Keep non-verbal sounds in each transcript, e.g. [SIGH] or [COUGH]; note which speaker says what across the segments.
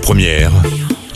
Speaker 1: Première,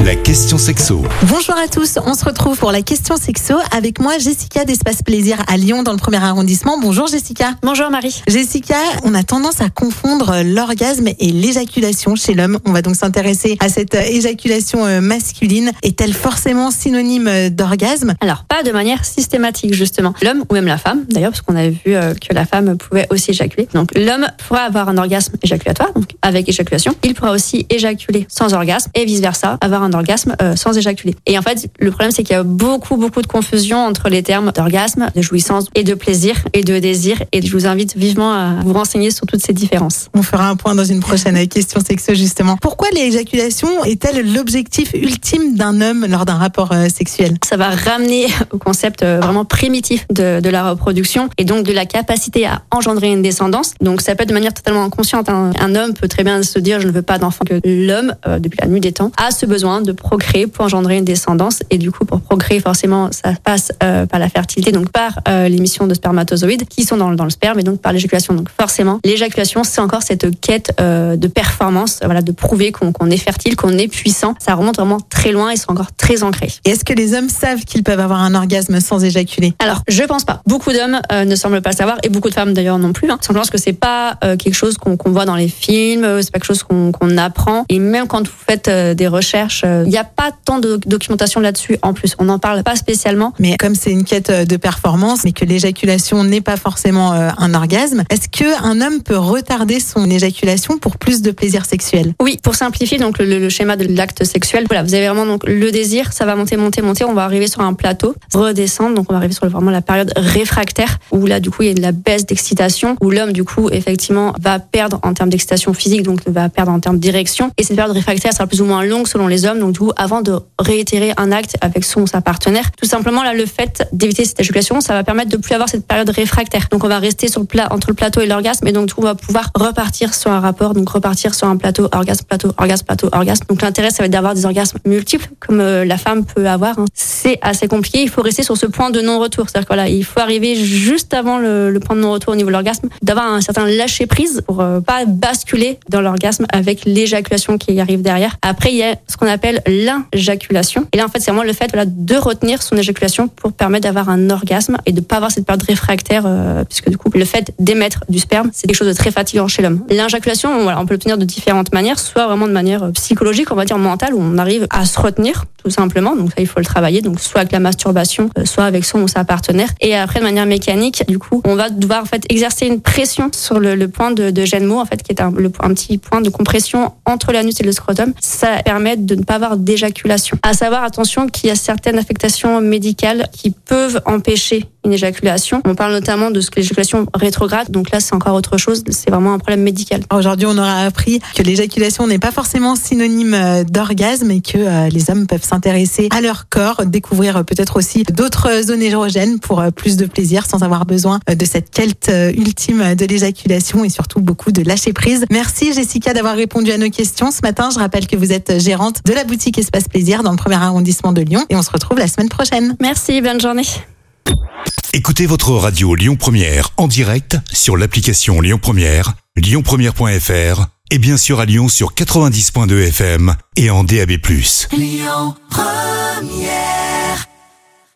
Speaker 1: la question sexo.
Speaker 2: Bonjour à tous, on se retrouve pour la question sexo avec moi Jessica d'Espace Plaisir à Lyon dans le premier arrondissement. Bonjour Jessica.
Speaker 3: Bonjour Marie.
Speaker 2: Jessica, on a tendance à confondre l'orgasme et l'éjaculation chez l'homme. On va donc s'intéresser à cette éjaculation euh, masculine. Est-elle forcément synonyme euh, d'orgasme?
Speaker 3: Alors, pas de manière systématique justement. L'homme ou même la femme, d'ailleurs, parce qu'on avait vu euh, que la femme pouvait aussi éjaculer. Donc l'homme pourra avoir un orgasme éjaculatoire, donc avec éjaculation. Il pourra aussi éjaculer sans orgasme et vice-versa, avoir un orgasme euh, sans éjaculer. Et en fait, le problème c'est qu'il y a beaucoup beaucoup de confusion entre les termes d'orgasme, de jouissance et de plaisir et de désir. Et je vous invite vivement à vous renseigner sur toutes ces différences.
Speaker 2: On fera un point dans une prochaine [LAUGHS] question sexo justement. Pourquoi l'éjaculation est-elle l'objectif ultime d'un homme lors d'un rapport euh, sexuel?
Speaker 3: Ça va ramener au concept euh, vraiment primitif de, de la reproduction et donc de la capacité à engendrer une descendance. Donc ça peut être de manière totalement inconsciente. Un, un homme peut très bien se dire je ne veux pas d'enfant. Que l'homme, euh, depuis la nuit des temps, a ce besoin de procréer pour engendrer une descendance. Et du coup, pour procréer, forcément, ça passe euh, par la fertilité, donc par euh, l'émission de spermatozoïdes qui sont dans, dans le sperme et donc par l'éjaculation. Donc forcément, l'éjaculation, c'est encore cette quête euh, de performance, voilà, de prouver qu'on qu'on est fertile, qu'on est puissant. Ça remonte vraiment très loin et c'est encore très ancré.
Speaker 2: Est-ce que les hommes savent qu'ils peuvent avoir un orgasme sans éjaculer?
Speaker 3: Alors, je pense pas. Beaucoup d'hommes euh, ne semblent pas savoir et beaucoup de femmes d'ailleurs non plus. Hein. Simplement parce que c'est pas euh, quelque chose qu'on qu'on voit dans les films, euh, c'est pas quelque chose qu'on qu'on apprend. Et même quand vous faites des recherches, il n'y a pas tant de documentation là-dessus. En plus, on n'en parle pas spécialement.
Speaker 2: Mais comme c'est une quête euh, de performance, mais que l'éjaculation n'est pas forcément euh, un orgasme, est-ce que un homme peut retarder son éjaculation pour plus de plaisir sexuel?
Speaker 3: Oui, pour simplifier donc le, le schéma de l'acte sexuel, voilà, vous avez vraiment donc le désir, ça va monter, monter, monter, on va arriver sur un plateau, redescendre, donc on va arriver sur vraiment la période réfractaire où là du coup il y a de la baisse d'excitation, où l'homme du coup effectivement va perdre en termes d'excitation physique, donc va perdre en termes d'érection, et cette période réfractaire sera plus ou moins longue selon les hommes, donc du coup avant de réitérer un acte avec son ou sa partenaire, tout simplement là le fait d'éviter cette éjaculation, ça va permettre de plus avoir cette période réfractaire. Donc on va rester sur le plat entre le plateau et l'orgasme, et donc du coup on va pouvoir repartir sur un rapport, donc repartir sur un plateau orgasme, plateau, orgasme, plateau, orgasme. Donc l'intérêt ça va être d'avoir des orgasmes multiples comme euh, la femme peut avoir. hein. C'est assez compliqué. Il faut rester sur ce point de non-retour, c'est-à-dire que il faut arriver juste avant le, le point de non-retour au niveau de l'orgasme, d'avoir un certain lâcher prise pour euh, pas basculer dans l'orgasme avec l'éjaculation qui arrive derrière. Après il y a ce qu'on appelle l'injaculation. Et là en fait c'est vraiment le fait voilà de retenir son éjaculation pour permettre d'avoir un orgasme et de pas avoir cette période réfractaire euh, puisque du coup le fait d'émettre du sperme c'est quelque chose de très fatigant chez l'homme. L'injaculation voilà on peut l'obtenir de différentes manières, soit vraiment de manière euh, psychologique on va dire mentale où on arrive à se retenir tout simplement donc ça il faut le travailler donc soit avec la masturbation euh, soit avec son ou sa partenaire et après de manière mécanique du coup on va devoir en fait exercer une pression sur le, point de, de Genmo en fait qui est un, un petit point de compression entre l'anus et le scrotum ça permet de ne pas avoir d'éjaculation. À savoir attention qu'il y a certaines affectations médicales qui peuvent empêcher une éjaculation. On parle notamment de ce que l'éjaculation rétrograde. Donc là c'est encore autre chose. C'est vraiment un problème médical.
Speaker 2: Aujourd'hui, on aura appris que l'éjaculation n'est pas forcément synonyme euh, d'orgasme et que euh, les hommes peuvent s'intéresser à leur corps, découvrir euh, peut-être aussi d'autres zones érogènes pour plus de plaisir sans avoir besoin de cette quête ultime de l'éjaculation et surtout beaucoup de lâcher prise. Merci Jessica d'avoir répondu à nos questions ce matin. Je rappelle que vous êtes gérante de la boutique Espace Plaisir dans le premier arrondissement de Lyon et on se retrouve la semaine prochaine.
Speaker 3: merci bonne journée
Speaker 1: Écoutez votre radio Lyon Première en direct sur l'application Lyon Première, lyonpremière.fr et bien sûr à Lyon sur 90.2 FM et en DAB+.